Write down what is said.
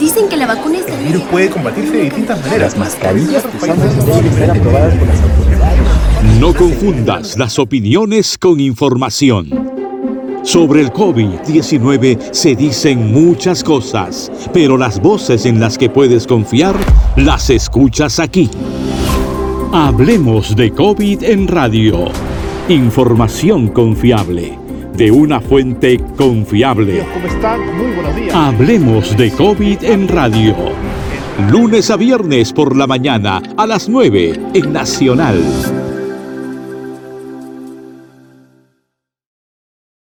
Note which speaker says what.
Speaker 1: Dicen que la vacuna está...
Speaker 2: El virus puede combatirse de distintas maneras.
Speaker 3: Las mascarillas ser aprobadas por las autoridades.
Speaker 4: No confundas las opiniones con información. Sobre el COVID-19 se dicen muchas cosas, pero las voces en las que puedes confiar las escuchas aquí. Hablemos de COVID en radio. Información confiable. De una fuente confiable.
Speaker 2: ¿Cómo están? Muy buenos días.
Speaker 4: Hablemos de COVID en radio. Lunes a viernes por la mañana a las 9 en Nacional